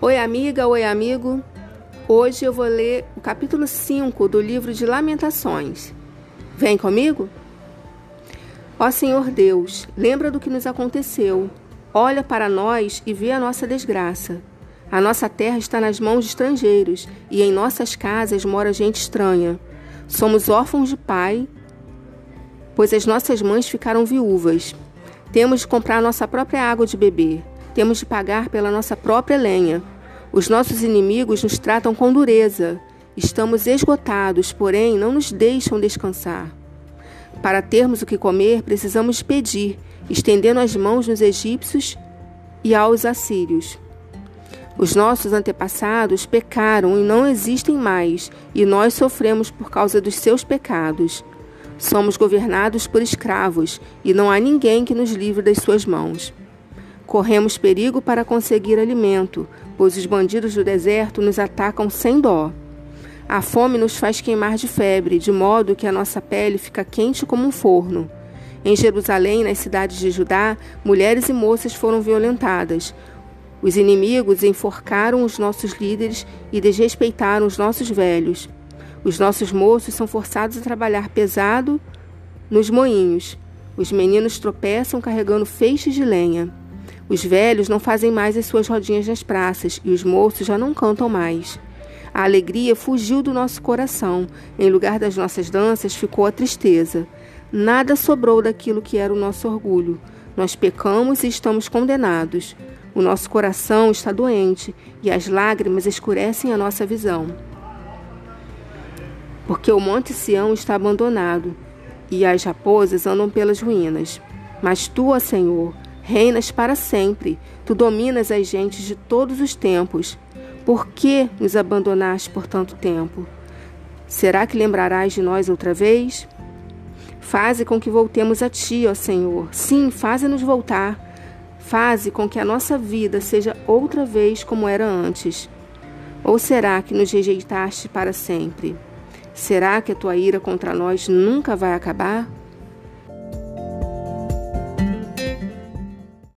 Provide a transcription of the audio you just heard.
Oi, amiga, oi, amigo. Hoje eu vou ler o capítulo 5 do livro de Lamentações. Vem comigo? Ó Senhor Deus, lembra do que nos aconteceu. Olha para nós e vê a nossa desgraça. A nossa terra está nas mãos de estrangeiros e em nossas casas mora gente estranha. Somos órfãos de pai, pois as nossas mães ficaram viúvas. Temos de comprar nossa própria água de beber. Temos de pagar pela nossa própria lenha. Os nossos inimigos nos tratam com dureza. Estamos esgotados, porém não nos deixam descansar. Para termos o que comer, precisamos pedir, estendendo as mãos nos egípcios e aos assírios. Os nossos antepassados pecaram e não existem mais, e nós sofremos por causa dos seus pecados. Somos governados por escravos, e não há ninguém que nos livre das suas mãos. Corremos perigo para conseguir alimento, pois os bandidos do deserto nos atacam sem dó. A fome nos faz queimar de febre, de modo que a nossa pele fica quente como um forno. Em Jerusalém, nas cidades de Judá, mulheres e moças foram violentadas. Os inimigos enforcaram os nossos líderes e desrespeitaram os nossos velhos. Os nossos moços são forçados a trabalhar pesado nos moinhos. Os meninos tropeçam carregando feixes de lenha. Os velhos não fazem mais as suas rodinhas nas praças e os moços já não cantam mais. A alegria fugiu do nosso coração, em lugar das nossas danças ficou a tristeza. Nada sobrou daquilo que era o nosso orgulho. Nós pecamos e estamos condenados. O nosso coração está doente e as lágrimas escurecem a nossa visão. Porque o Monte Sião está abandonado e as raposas andam pelas ruínas. Mas tu, ó Senhor, Reinas para sempre, tu dominas as gentes de todos os tempos. Por que nos abandonaste por tanto tempo? Será que lembrarás de nós outra vez? Faze com que voltemos a ti, ó Senhor. Sim, faze-nos voltar. Faze com que a nossa vida seja outra vez como era antes. Ou será que nos rejeitaste para sempre? Será que a tua ira contra nós nunca vai acabar?